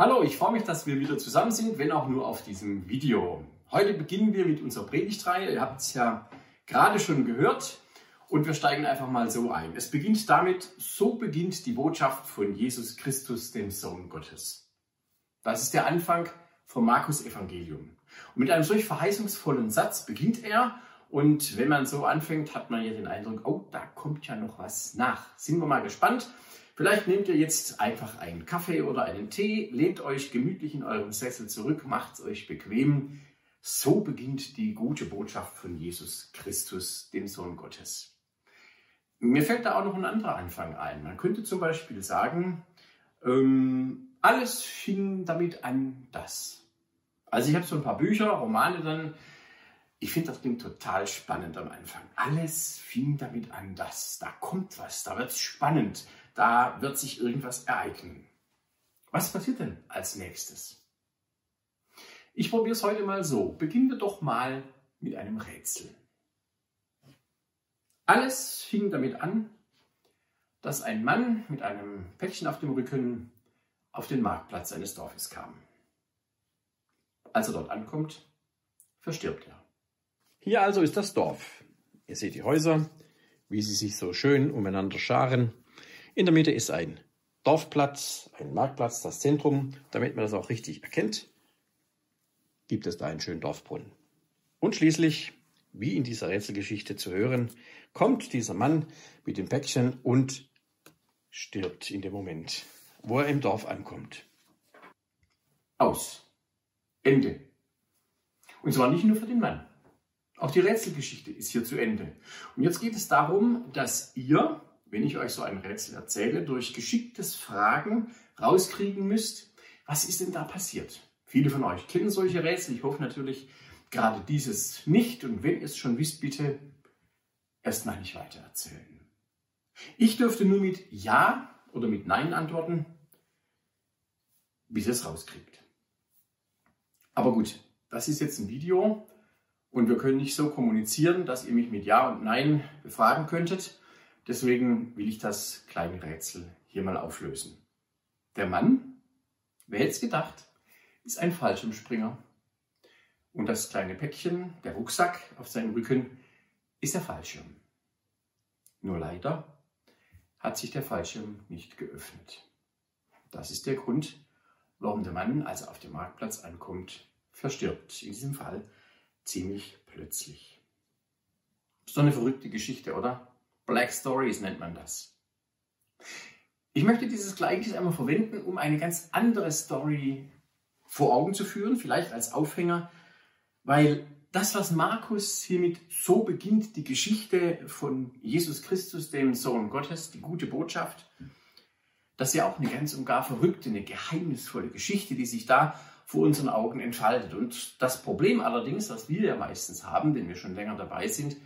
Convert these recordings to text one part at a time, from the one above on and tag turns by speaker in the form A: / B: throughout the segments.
A: Hallo, ich freue mich, dass wir wieder zusammen sind, wenn auch nur auf diesem Video. Heute beginnen wir mit unserer Predigtreihe. Ihr habt es ja gerade schon gehört und wir steigen einfach mal so ein. Es beginnt damit, so beginnt die Botschaft von Jesus Christus, dem Sohn Gottes. Das ist der Anfang vom Markus Evangelium. Und mit einem solch verheißungsvollen Satz beginnt er und wenn man so anfängt, hat man ja den Eindruck, oh, da kommt ja noch was nach. Sind wir mal gespannt. Vielleicht nehmt ihr jetzt einfach einen Kaffee oder einen Tee, lehnt euch gemütlich in eurem Sessel zurück, macht es euch bequem. So beginnt die gute Botschaft von Jesus Christus, dem Sohn Gottes. Mir fällt da auch noch ein anderer Anfang ein. Man könnte zum Beispiel sagen, ähm, alles fing damit an, dass. Also ich habe so ein paar Bücher, Romane dann, ich finde, das klingt total spannend am Anfang. Alles fing damit an, dass da kommt was, da wird es spannend, da wird sich irgendwas ereignen. Was passiert denn als nächstes? Ich probiere es heute mal so. Beginnen wir doch mal mit einem Rätsel. Alles fing damit an, dass ein Mann mit einem Päckchen auf dem Rücken auf den Marktplatz eines Dorfes kam. Als er dort ankommt, verstirbt er. Hier also ist das Dorf. Ihr seht die Häuser, wie sie sich so schön umeinander scharen. In der Mitte ist ein Dorfplatz, ein Marktplatz, das Zentrum. Damit man das auch richtig erkennt, gibt es da einen schönen Dorfbrunnen. Und schließlich, wie in dieser Rätselgeschichte zu hören, kommt dieser Mann mit dem Päckchen und stirbt in dem Moment, wo er im Dorf ankommt. Aus. Ende. Und zwar nicht nur für den Mann. Auch die Rätselgeschichte ist hier zu Ende. Und jetzt geht es darum, dass ihr, wenn ich euch so ein Rätsel erzähle, durch geschicktes Fragen rauskriegen müsst, was ist denn da passiert? Viele von euch kennen solche Rätsel. Ich hoffe natürlich gerade dieses nicht. Und wenn ihr es schon wisst, bitte erst mal nicht weiter erzählen. Ich dürfte nur mit Ja oder mit Nein antworten, bis ihr es rauskriegt. Aber gut, das ist jetzt ein Video und wir können nicht so kommunizieren, dass ihr mich mit Ja und Nein befragen könntet. Deswegen will ich das kleine Rätsel hier mal auflösen. Der Mann, wer hätte es gedacht, ist ein Fallschirmspringer. Und das kleine Päckchen, der Rucksack auf seinem Rücken, ist der Fallschirm. Nur leider hat sich der Fallschirm nicht geöffnet. Das ist der Grund, warum der Mann, als er auf dem Marktplatz ankommt, verstirbt. In diesem Fall ziemlich plötzlich. So eine verrückte Geschichte, oder? Black Stories nennt man das. Ich möchte dieses Gleichnis einmal verwenden, um eine ganz andere Story vor Augen zu führen, vielleicht als Aufhänger, weil das, was Markus hiermit so beginnt, die Geschichte von Jesus Christus, dem Sohn Gottes, die gute Botschaft, das ist ja auch eine ganz und gar verrückte, eine geheimnisvolle Geschichte, die sich da vor unseren Augen entfaltet. Und das Problem allerdings, was wir ja meistens haben, wenn wir schon länger dabei sind,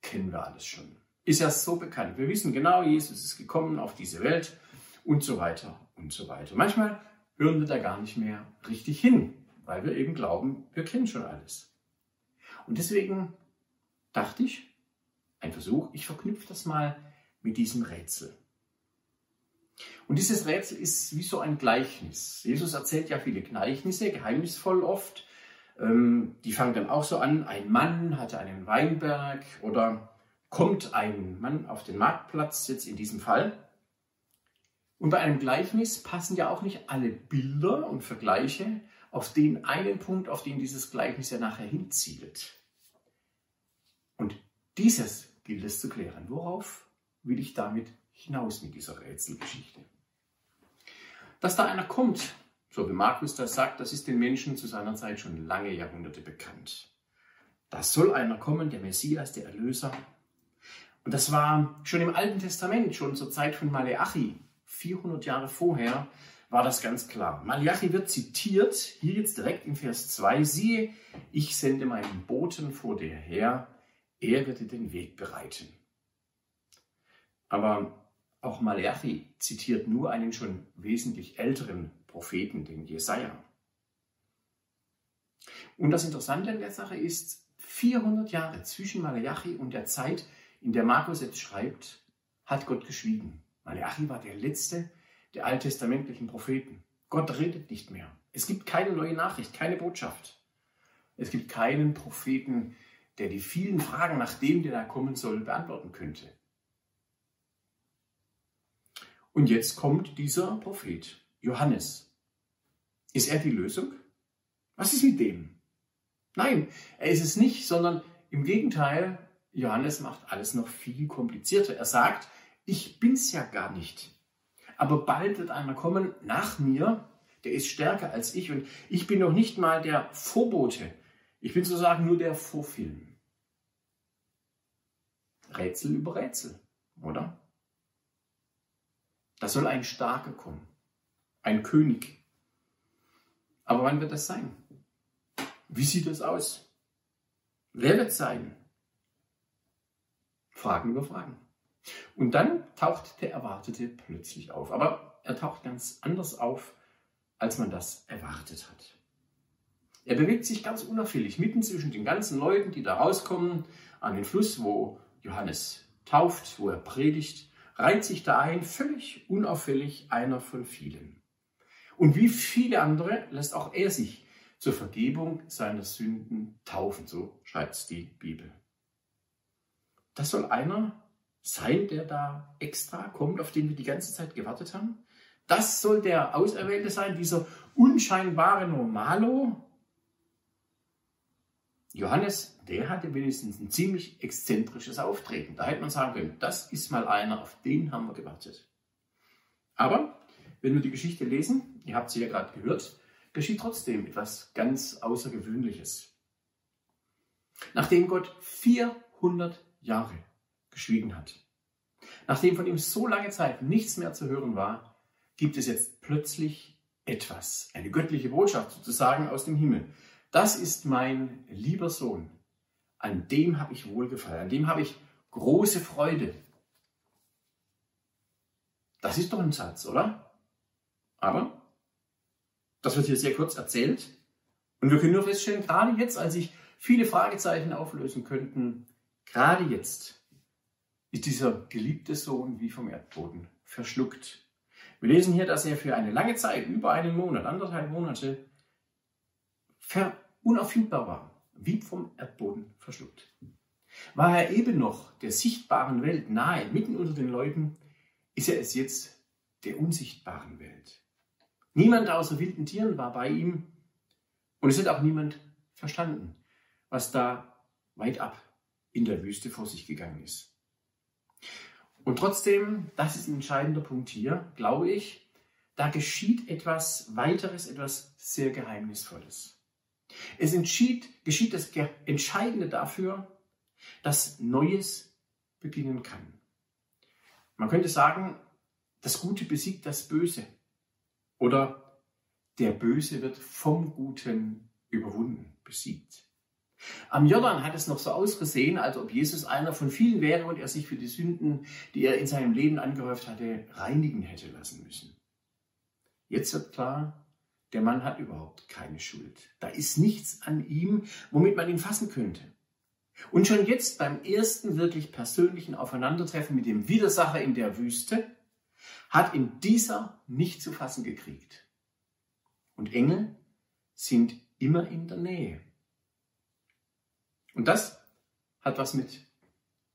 A: kennen wir alles schon. Ist ja so bekannt. Wir wissen genau, Jesus ist gekommen auf diese Welt und so weiter und so weiter. Manchmal hören wir da gar nicht mehr richtig hin, weil wir eben glauben, wir kennen schon alles. Und deswegen dachte ich, ein Versuch, ich verknüpfe das mal mit diesem Rätsel. Und dieses Rätsel ist wie so ein Gleichnis. Jesus erzählt ja viele Gleichnisse, geheimnisvoll oft. Ähm, die fangen dann auch so an, ein Mann hatte einen Weinberg oder kommt ein Mann auf den Marktplatz, jetzt in diesem Fall. Und bei einem Gleichnis passen ja auch nicht alle Bilder und Vergleiche auf den einen Punkt, auf den dieses Gleichnis ja nachher hinzielt. Und dieses gilt es zu klären. Worauf will ich damit hinaus mit dieser Rätselgeschichte. Dass da einer kommt, so wie Markus das sagt, das ist den Menschen zu seiner Zeit schon lange Jahrhunderte bekannt. Da soll einer kommen, der Messias, der Erlöser. Und das war schon im Alten Testament, schon zur Zeit von Maleachi, 400 Jahre vorher, war das ganz klar. Malachi wird zitiert, hier jetzt direkt in Vers 2, siehe, ich sende meinen Boten vor dir her, er wird dir den Weg bereiten. Aber auch Malachi zitiert nur einen schon wesentlich älteren Propheten, den Jesaja. Und das Interessante an der Sache ist, 400 Jahre zwischen Malachi und der Zeit, in der Markus jetzt schreibt, hat Gott geschwiegen. Malachi war der letzte der alttestamentlichen Propheten. Gott redet nicht mehr. Es gibt keine neue Nachricht, keine Botschaft. Es gibt keinen Propheten, der die vielen Fragen nach dem, der da kommen soll, beantworten könnte. Und jetzt kommt dieser Prophet, Johannes. Ist er die Lösung? Was ist mit dem? Nein, er ist es nicht, sondern im Gegenteil, Johannes macht alles noch viel komplizierter. Er sagt, ich bin's ja gar nicht. Aber bald wird einer kommen nach mir, der ist stärker als ich und ich bin noch nicht mal der Vorbote. Ich bin sozusagen nur der Vorfilm. Rätsel über Rätsel, oder? Da soll ein Starker kommen, ein König. Aber wann wird das sein? Wie sieht das aus? Wer wird sein? Fragen über Fragen. Und dann taucht der Erwartete plötzlich auf. Aber er taucht ganz anders auf, als man das erwartet hat. Er bewegt sich ganz unauffällig mitten zwischen den ganzen Leuten, die da rauskommen, an den Fluss, wo Johannes tauft, wo er predigt, reiht sich da ein, völlig unauffällig einer von vielen. Und wie viele andere lässt auch er sich zur Vergebung seiner Sünden taufen, so schreibt die Bibel. Das soll einer sein, der da extra kommt, auf den wir die ganze Zeit gewartet haben? Das soll der Auserwählte sein, dieser unscheinbare Normalo? Johannes, der hatte wenigstens ein ziemlich exzentrisches Auftreten. Da hätte man sagen können, das ist mal einer, auf den haben wir gewartet. Aber wenn wir die Geschichte lesen, ihr habt sie ja gerade gehört, geschieht trotzdem etwas ganz Außergewöhnliches. Nachdem Gott 400 Jahre geschwiegen hat. Nachdem von ihm so lange Zeit nichts mehr zu hören war, gibt es jetzt plötzlich etwas, eine göttliche Botschaft sozusagen aus dem Himmel. Das ist mein lieber Sohn. An dem habe ich Wohlgefallen, an dem habe ich große Freude. Das ist doch ein Satz, oder? Aber das wird hier sehr kurz erzählt. Und wir können nur feststellen, gerade jetzt, als sich viele Fragezeichen auflösen könnten, gerade jetzt ist dieser geliebte Sohn wie vom Erdboden verschluckt. Wir lesen hier, dass er für eine lange Zeit, über einen Monat, anderthalb Monate, unauffindbar war, wie vom Erdboden verschluckt. War er eben noch der sichtbaren Welt nahe, mitten unter den Leuten, ist er es jetzt der unsichtbaren Welt. Niemand außer wilden Tieren war bei ihm und es hat auch niemand verstanden, was da weit ab in der Wüste vor sich gegangen ist. Und trotzdem, das ist ein entscheidender Punkt hier, glaube ich, da geschieht etwas weiteres, etwas sehr Geheimnisvolles. Es entschied, geschieht das Entscheidende dafür, dass Neues beginnen kann. Man könnte sagen, das Gute besiegt das Böse. Oder der Böse wird vom Guten überwunden, besiegt. Am Jordan hat es noch so ausgesehen, als ob Jesus einer von vielen wäre und er sich für die Sünden, die er in seinem Leben angehäuft hatte, reinigen hätte lassen müssen. Jetzt wird klar, der Mann hat überhaupt keine Schuld. Da ist nichts an ihm, womit man ihn fassen könnte. Und schon jetzt beim ersten wirklich persönlichen Aufeinandertreffen mit dem Widersacher in der Wüste hat ihn dieser nicht zu fassen gekriegt. Und Engel sind immer in der Nähe. Und das hat was mit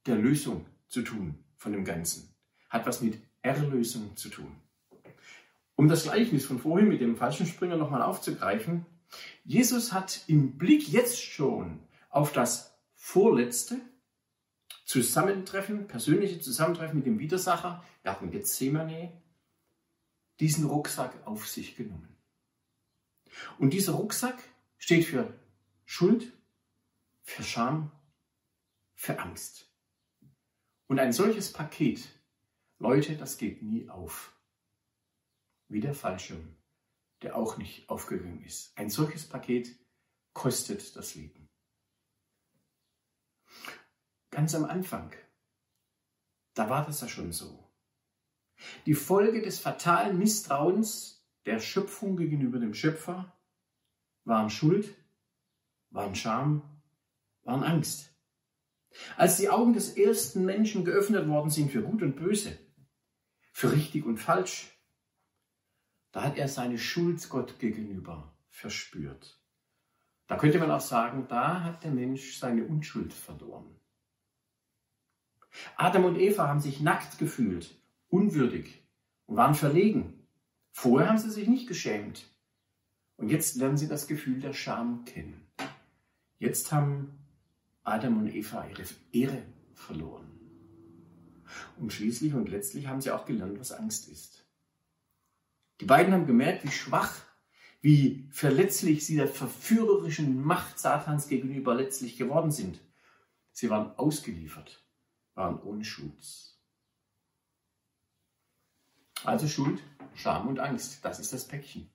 A: der Lösung zu tun von dem Ganzen. Hat was mit Erlösung zu tun. Um das Gleichnis von vorhin mit dem falschen Springer nochmal aufzugreifen, Jesus hat im Blick jetzt schon auf das vorletzte Zusammentreffen, persönliche Zusammentreffen mit dem Widersacher, Garten Gethsemane, diesen Rucksack auf sich genommen. Und dieser Rucksack steht für Schuld, für Scham, für Angst. Und ein solches Paket, Leute, das geht nie auf. Wie der Fallschirm, der auch nicht aufgegangen ist. Ein solches Paket kostet das Leben. Ganz am Anfang, da war das ja schon so. Die Folge des fatalen Misstrauens der Schöpfung gegenüber dem Schöpfer waren Schuld, waren Scham waren Angst. Als die Augen des ersten Menschen geöffnet worden sind für Gut und Böse, für richtig und falsch, da hat er seine Schuld Gott gegenüber verspürt. Da könnte man auch sagen, da hat der Mensch seine Unschuld verloren. Adam und Eva haben sich nackt gefühlt, unwürdig und waren verlegen. Vorher haben sie sich nicht geschämt. Und jetzt lernen sie das Gefühl der Scham kennen. Jetzt haben Adam und Eva ihre Ehre verloren. Und schließlich und letztlich haben sie auch gelernt, was Angst ist. Die beiden haben gemerkt, wie schwach, wie verletzlich sie der verführerischen Macht Satans gegenüber letztlich geworden sind. Sie waren ausgeliefert, waren ohne Schutz. Also Schuld, Scham und Angst, das ist das Päckchen.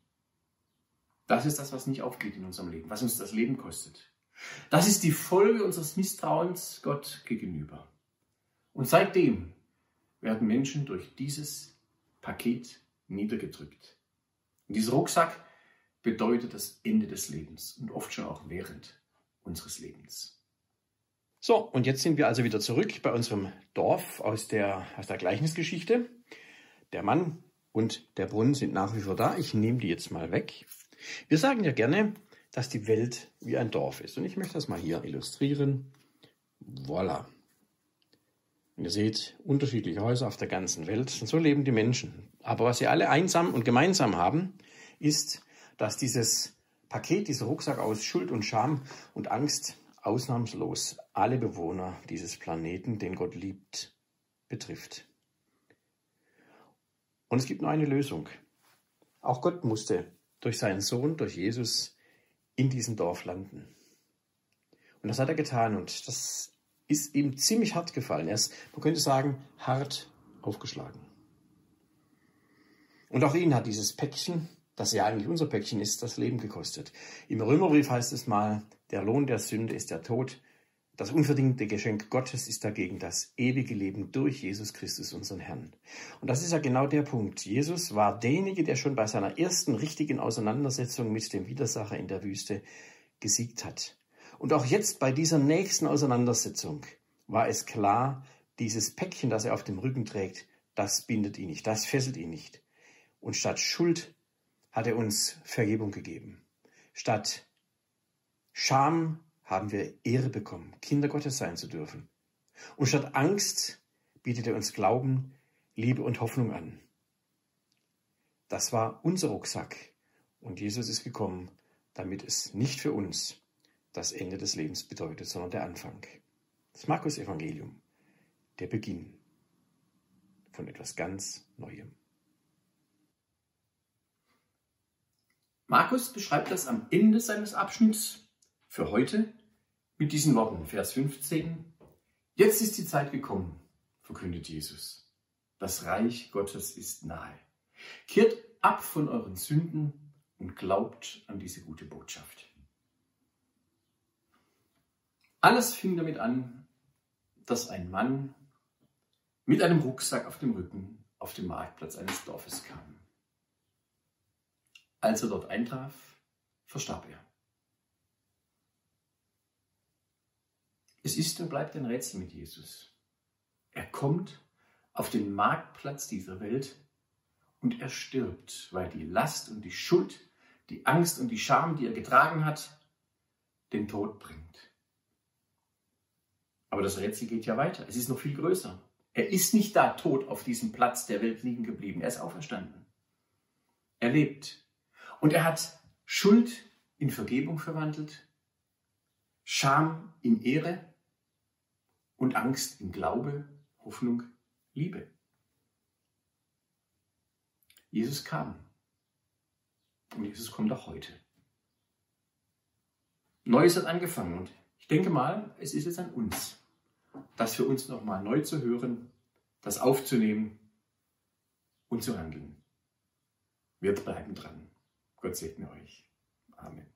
A: Das ist das, was nicht aufgeht in unserem Leben, was uns das Leben kostet. Das ist die Folge unseres Misstrauens Gott gegenüber. Und seitdem werden Menschen durch dieses Paket niedergedrückt. Und dieser Rucksack bedeutet das Ende des Lebens und oft schon auch während unseres Lebens. So, und jetzt sind wir also wieder zurück bei unserem Dorf aus der, aus der Gleichnisgeschichte. Der Mann und der Brunnen sind nach wie vor da. Ich nehme die jetzt mal weg. Wir sagen ja gerne, dass die Welt wie ein Dorf ist. Und ich möchte das mal hier illustrieren. Voilà. Und ihr seht unterschiedliche Häuser auf der ganzen Welt. Und so leben die Menschen. Aber was sie alle einsam und gemeinsam haben, ist, dass dieses Paket, dieser Rucksack aus Schuld und Scham und Angst ausnahmslos alle Bewohner dieses Planeten, den Gott liebt, betrifft. Und es gibt nur eine Lösung. Auch Gott musste durch seinen Sohn, durch Jesus, in diesem Dorf landen. Und das hat er getan und das ist ihm ziemlich hart gefallen. Er ist, man könnte sagen, hart aufgeschlagen. Und auch ihn hat dieses Päckchen, das ja eigentlich unser Päckchen ist, das Leben gekostet. Im Römerbrief heißt es mal, der Lohn der Sünde ist der Tod. Das unverdiente Geschenk Gottes ist dagegen das ewige Leben durch Jesus Christus, unseren Herrn. Und das ist ja genau der Punkt. Jesus war derjenige, der schon bei seiner ersten richtigen Auseinandersetzung mit dem Widersacher in der Wüste gesiegt hat. Und auch jetzt bei dieser nächsten Auseinandersetzung war es klar, dieses Päckchen, das er auf dem Rücken trägt, das bindet ihn nicht, das fesselt ihn nicht. Und statt Schuld hat er uns Vergebung gegeben. Statt Scham haben wir Ehre bekommen, Kinder Gottes sein zu dürfen. Und statt Angst bietet er uns Glauben, Liebe und Hoffnung an. Das war unser Rucksack. Und Jesus ist gekommen, damit es nicht für uns das Ende des Lebens bedeutet, sondern der Anfang. Das Markus-Evangelium, der Beginn von etwas ganz Neuem. Markus beschreibt das am Ende seines Abschnitts für heute mit diesen Worten, Vers 15. Jetzt ist die Zeit gekommen, verkündet Jesus. Das Reich Gottes ist nahe. Kehrt ab von euren Sünden und glaubt an diese gute Botschaft. Alles fing damit an, dass ein Mann mit einem Rucksack auf dem Rücken auf den Marktplatz eines Dorfes kam. Als er dort eintraf, verstarb er. Es ist und bleibt ein Rätsel mit Jesus. Er kommt auf den Marktplatz dieser Welt und er stirbt, weil die Last und die Schuld, die Angst und die Scham, die er getragen hat, den Tod bringt. Aber das Rätsel geht ja weiter. Es ist noch viel größer. Er ist nicht da tot auf diesem Platz der Welt liegen geblieben. Er ist auferstanden. Er lebt. Und er hat Schuld in Vergebung verwandelt, Scham in Ehre und Angst in Glaube, Hoffnung, Liebe. Jesus kam. Und Jesus kommt auch heute. Neues hat angefangen und ich denke mal, es ist jetzt an uns, das für uns nochmal neu zu hören, das aufzunehmen und zu handeln. Wir bleiben dran. Gott segne euch. Amen.